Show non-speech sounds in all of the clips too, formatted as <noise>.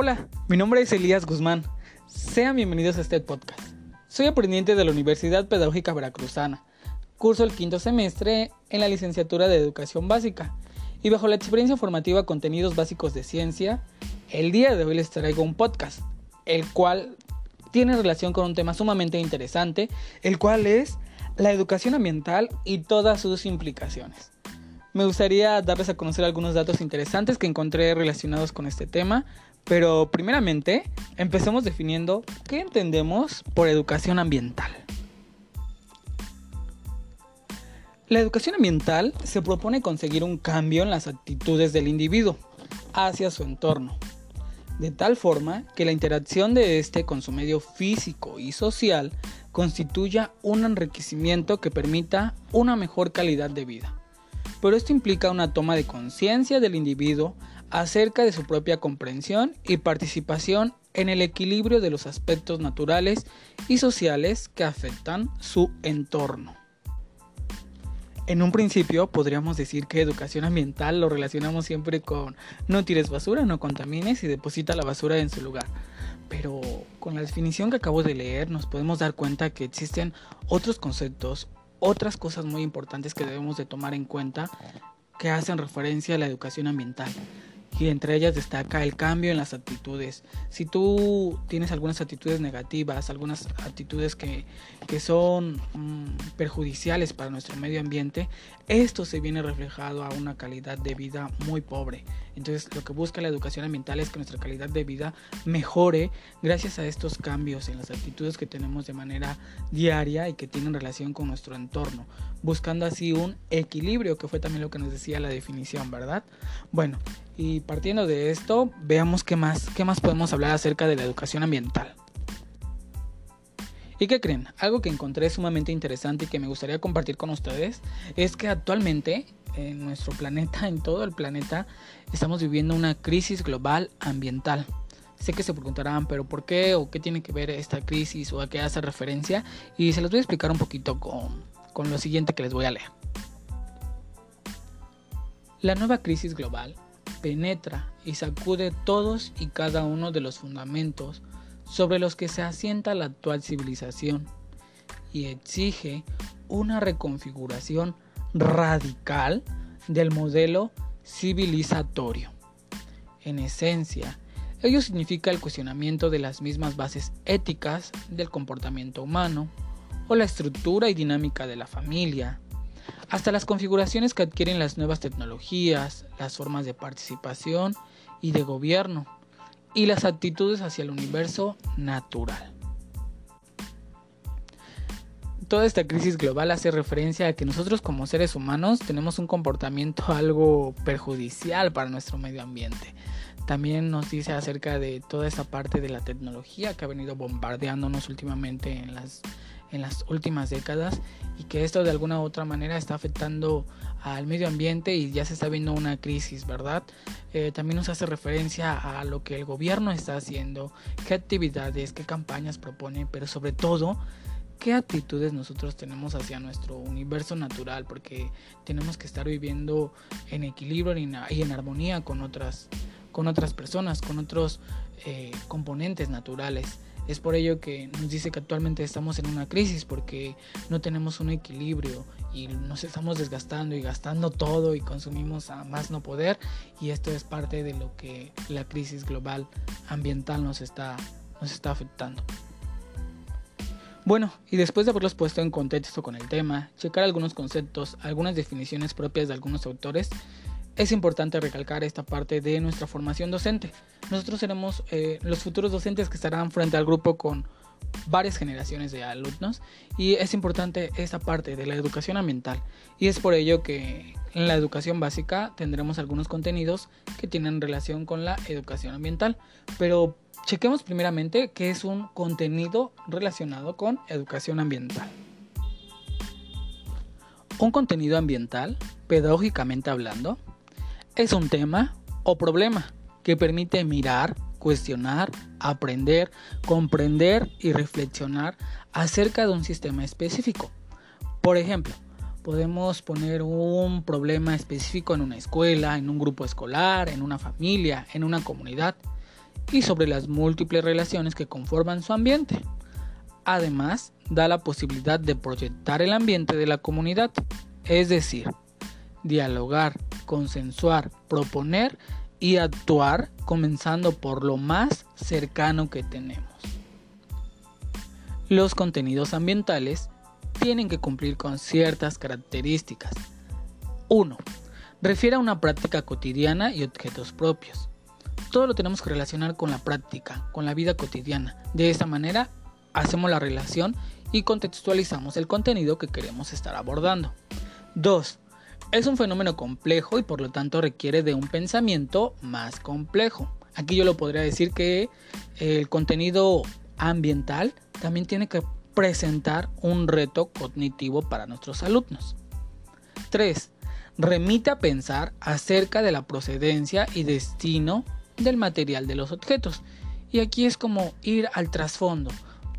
Hola, mi nombre es Elías Guzmán. Sean bienvenidos a este podcast. Soy aprendiente de la Universidad Pedagógica Veracruzana. Curso el quinto semestre en la licenciatura de Educación Básica. Y bajo la experiencia formativa Contenidos Básicos de Ciencia, el día de hoy les traigo un podcast, el cual tiene relación con un tema sumamente interesante, el cual es la educación ambiental y todas sus implicaciones. Me gustaría darles a conocer algunos datos interesantes que encontré relacionados con este tema, pero primeramente empecemos definiendo qué entendemos por educación ambiental. La educación ambiental se propone conseguir un cambio en las actitudes del individuo hacia su entorno, de tal forma que la interacción de éste con su medio físico y social constituya un enriquecimiento que permita una mejor calidad de vida. Pero esto implica una toma de conciencia del individuo acerca de su propia comprensión y participación en el equilibrio de los aspectos naturales y sociales que afectan su entorno. En un principio podríamos decir que educación ambiental lo relacionamos siempre con no tires basura, no contamines y deposita la basura en su lugar. Pero con la definición que acabo de leer nos podemos dar cuenta que existen otros conceptos, otras cosas muy importantes que debemos de tomar en cuenta que hacen referencia a la educación ambiental y entre ellas destaca el cambio en las actitudes. Si tú tienes algunas actitudes negativas, algunas actitudes que, son mm, perjudiciales para nuestro medio ambiente, esto se viene reflejado a una calidad de vida muy pobre. Entonces lo que busca la educación ambiental es que nuestra calidad de vida mejore gracias a estos cambios en las actitudes que tenemos de manera diaria y que tienen relación con nuestro entorno, buscando así un equilibrio, que fue también lo que nos decía la definición, ¿verdad? Bueno, y partiendo de esto, veamos qué más, qué más podemos hablar acerca de la educación ambiental. ¿Y qué creen? Algo que encontré sumamente interesante y que me gustaría compartir con ustedes es que actualmente en nuestro planeta, en todo el planeta, estamos viviendo una crisis global ambiental. Sé que se preguntarán, pero ¿por qué o qué tiene que ver esta crisis o a qué hace referencia? Y se los voy a explicar un poquito con, con lo siguiente que les voy a leer. La nueva crisis global penetra y sacude todos y cada uno de los fundamentos sobre los que se asienta la actual civilización y exige una reconfiguración radical del modelo civilizatorio. En esencia, ello significa el cuestionamiento de las mismas bases éticas del comportamiento humano o la estructura y dinámica de la familia, hasta las configuraciones que adquieren las nuevas tecnologías, las formas de participación y de gobierno, y las actitudes hacia el universo natural. Toda esta crisis global hace referencia a que nosotros como seres humanos tenemos un comportamiento <laughs> algo perjudicial para nuestro medio ambiente. También nos dice acerca de toda esa parte de la tecnología que ha venido bombardeándonos últimamente en las en las últimas décadas y que esto de alguna u otra manera está afectando al medio ambiente y ya se está viendo una crisis, ¿verdad? Eh, también nos hace referencia a lo que el gobierno está haciendo, qué actividades, qué campañas propone, pero sobre todo qué actitudes nosotros tenemos hacia nuestro universo natural, porque tenemos que estar viviendo en equilibrio y en armonía con otras, con otras personas, con otros eh, componentes naturales. Es por ello que nos dice que actualmente estamos en una crisis porque no tenemos un equilibrio y nos estamos desgastando y gastando todo y consumimos a más no poder y esto es parte de lo que la crisis global ambiental nos está, nos está afectando. Bueno, y después de haberlos puesto en contexto con el tema, checar algunos conceptos, algunas definiciones propias de algunos autores, es importante recalcar esta parte de nuestra formación docente. Nosotros seremos eh, los futuros docentes que estarán frente al grupo con varias generaciones de alumnos y es importante esta parte de la educación ambiental. Y es por ello que en la educación básica tendremos algunos contenidos que tienen relación con la educación ambiental. Pero chequemos primeramente qué es un contenido relacionado con educación ambiental. Un contenido ambiental pedagógicamente hablando es un tema o problema que permite mirar, cuestionar, aprender, comprender y reflexionar acerca de un sistema específico. Por ejemplo, podemos poner un problema específico en una escuela, en un grupo escolar, en una familia, en una comunidad. y sobre las múltiples relaciones que conforman su ambiente. Además, da la posibilidad de proyectar el ambiente de la comunidad, es decir, dialogar, consensuar, proponer y actuar comenzando por lo más cercano que tenemos. Los contenidos ambientales tienen que cumplir con ciertas características. 1. Refiere a una práctica cotidiana y objetos propios. Todo lo tenemos que relacionar con la práctica, con la vida cotidiana. De esta manera hacemos la relación y contextualizamos el contenido que queremos estar abordando. 2. Es un fenómeno complejo y por lo tanto requiere de un pensamiento más complejo. Aquí yo lo podría decir que el contenido ambiental también tiene que presentar un reto cognitivo para nuestros alumnos. 3. Remite a pensar acerca de la procedencia y destino del material de los objetos. Y aquí es como ir al trasfondo.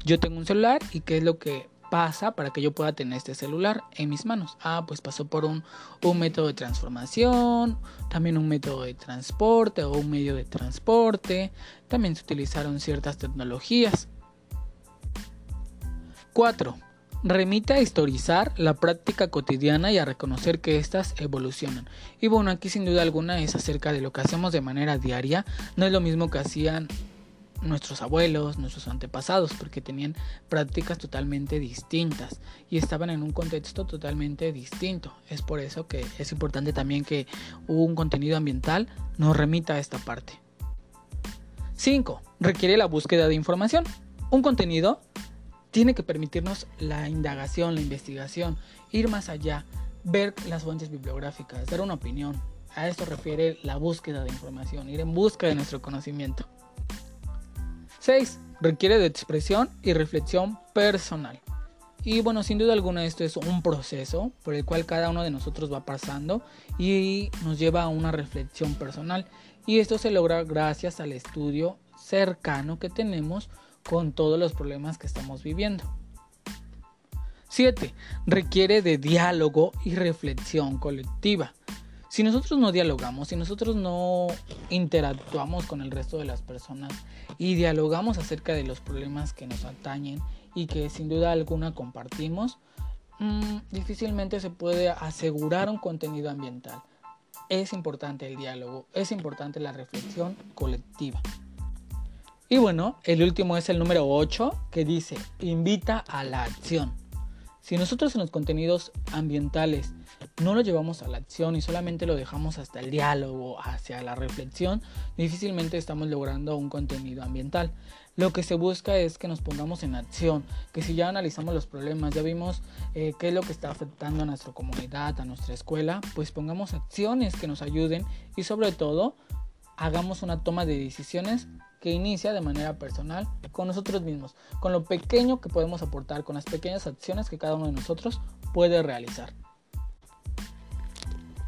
Yo tengo un celular y qué es lo que pasa para que yo pueda tener este celular en mis manos. Ah, pues pasó por un, un, método de transformación, también un método de transporte o un medio de transporte. También se utilizaron ciertas tecnologías. 4. Remite a historizar la práctica cotidiana y a reconocer que éstas evolucionan. Y bueno, aquí sin duda alguna es acerca de lo que hacemos de manera diaria. No es lo mismo que hacían nuestros abuelos, nuestros antepasados, porque tenían prácticas totalmente distintas y estaban en un contexto totalmente distinto. Es por eso que es importante también que un contenido ambiental nos remita a esta parte. 5. Requiere la búsqueda de información. Un contenido tiene que permitirnos la indagación, la investigación, ir más allá, ver las fuentes bibliográficas, dar una opinión. A esto refiere la búsqueda de información, ir en busca de nuestro conocimiento. 6. Requiere de expresión y reflexión personal. Y bueno, sin duda alguna esto es un proceso por el cual cada uno de nosotros va pasando y nos lleva a una reflexión personal. Y esto se logra gracias al estudio cercano que tenemos con todos los problemas que estamos viviendo. 7. Requiere de diálogo y reflexión colectiva. Si nosotros no dialogamos, si nosotros no interactuamos con el resto de las personas y dialogamos acerca de los problemas que nos atañen y que sin duda alguna compartimos, mm, difícilmente se puede asegurar un contenido ambiental. Es importante el diálogo, es importante la reflexión colectiva. Y bueno, el último es el número 8 que dice, invita a la acción. Si nosotros en los contenidos ambientales no lo llevamos a la acción y solamente lo dejamos hasta el diálogo, hacia la reflexión, difícilmente estamos logrando un contenido ambiental. Lo que se busca es que nos pongamos en acción, que si ya analizamos los problemas, ya vimos eh, qué es lo que está afectando a nuestra comunidad, a nuestra escuela, pues pongamos acciones que nos ayuden y sobre todo hagamos una toma de decisiones que inicia de manera personal con nosotros mismos, con lo pequeño que podemos aportar, con las pequeñas acciones que cada uno de nosotros puede realizar.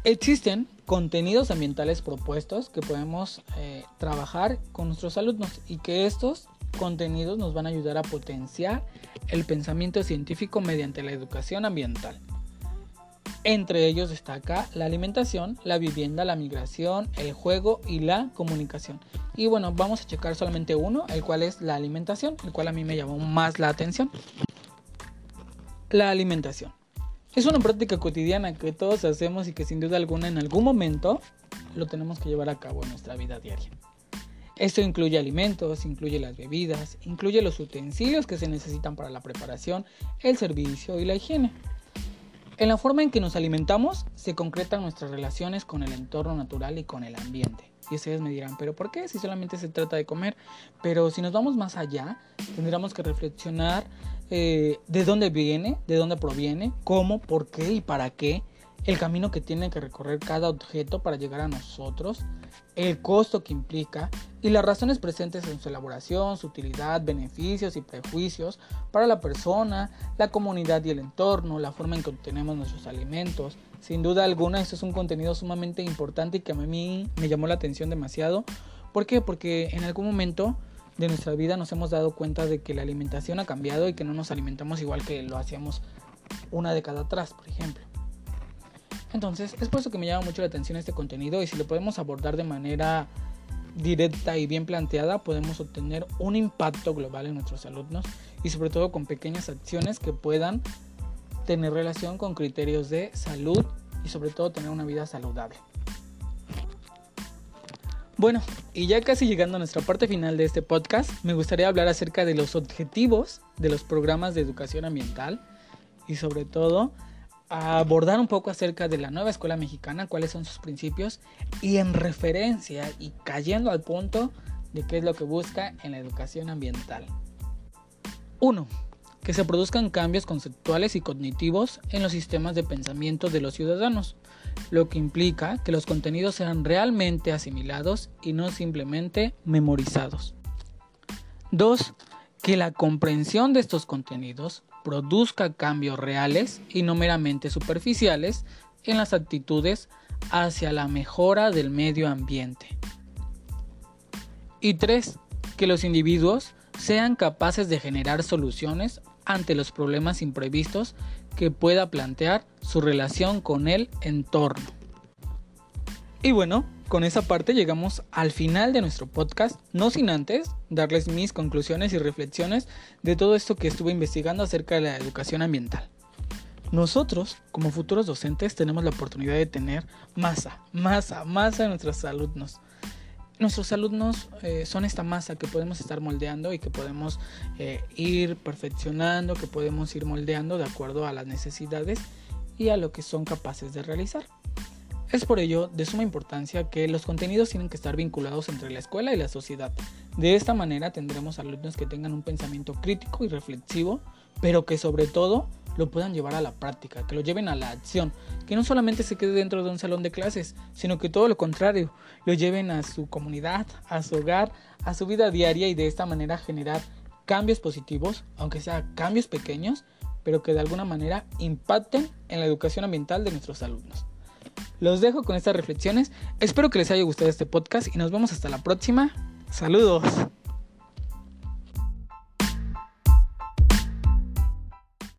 Existen contenidos ambientales propuestos que podemos eh, trabajar con nuestros alumnos y que estos contenidos nos van a ayudar a potenciar el pensamiento científico mediante la educación ambiental. Entre ellos destaca la alimentación, la vivienda, la migración, el juego y la comunicación. Y bueno, vamos a checar solamente uno, el cual es la alimentación, el cual a mí me llamó más la atención. La alimentación. Es una práctica cotidiana que todos hacemos y que sin duda alguna en algún momento lo tenemos que llevar a cabo en nuestra vida diaria. Esto incluye alimentos, incluye las bebidas, incluye los utensilios que se necesitan para la preparación, el servicio y la higiene. En la forma en que nos alimentamos se concretan nuestras relaciones con el entorno natural y con el ambiente. Y ustedes me dirán, pero ¿por qué? Si solamente se trata de comer. Pero si nos vamos más allá, tendríamos que reflexionar eh, de dónde viene, de dónde proviene, cómo, por qué y para qué el camino que tiene que recorrer cada objeto para llegar a nosotros, el costo que implica y las razones presentes en su elaboración, su utilidad, beneficios y prejuicios para la persona, la comunidad y el entorno, la forma en que obtenemos nuestros alimentos. Sin duda alguna, esto es un contenido sumamente importante y que a mí me llamó la atención demasiado. ¿Por qué? Porque en algún momento de nuestra vida nos hemos dado cuenta de que la alimentación ha cambiado y que no nos alimentamos igual que lo hacíamos una década atrás, por ejemplo. Entonces, es por eso que me llama mucho la atención este contenido y si lo podemos abordar de manera directa y bien planteada podemos obtener un impacto global en nuestros alumnos y sobre todo con pequeñas acciones que puedan tener relación con criterios de salud y sobre todo tener una vida saludable. Bueno, y ya casi llegando a nuestra parte final de este podcast, me gustaría hablar acerca de los objetivos de los programas de educación ambiental y sobre todo abordar un poco acerca de la nueva escuela mexicana, cuáles son sus principios y en referencia y cayendo al punto de qué es lo que busca en la educación ambiental. 1. Que se produzcan cambios conceptuales y cognitivos en los sistemas de pensamiento de los ciudadanos, lo que implica que los contenidos sean realmente asimilados y no simplemente memorizados. 2. Que la comprensión de estos contenidos produzca cambios reales y no meramente superficiales en las actitudes hacia la mejora del medio ambiente. Y tres, que los individuos sean capaces de generar soluciones ante los problemas imprevistos que pueda plantear su relación con el entorno. Y bueno, con esa parte llegamos al final de nuestro podcast, no sin antes darles mis conclusiones y reflexiones de todo esto que estuve investigando acerca de la educación ambiental. Nosotros, como futuros docentes, tenemos la oportunidad de tener masa, masa, masa en nuestros alumnos. Nuestros alumnos eh, son esta masa que podemos estar moldeando y que podemos eh, ir perfeccionando, que podemos ir moldeando de acuerdo a las necesidades y a lo que son capaces de realizar. Es por ello de suma importancia que los contenidos tienen que estar vinculados entre la escuela y la sociedad. De esta manera tendremos alumnos que tengan un pensamiento crítico y reflexivo, pero que sobre todo lo puedan llevar a la práctica, que lo lleven a la acción, que no solamente se quede dentro de un salón de clases, sino que todo lo contrario, lo lleven a su comunidad, a su hogar, a su vida diaria y de esta manera generar cambios positivos, aunque sean cambios pequeños, pero que de alguna manera impacten en la educación ambiental de nuestros alumnos. Los dejo con estas reflexiones. Espero que les haya gustado este podcast y nos vemos hasta la próxima. Saludos.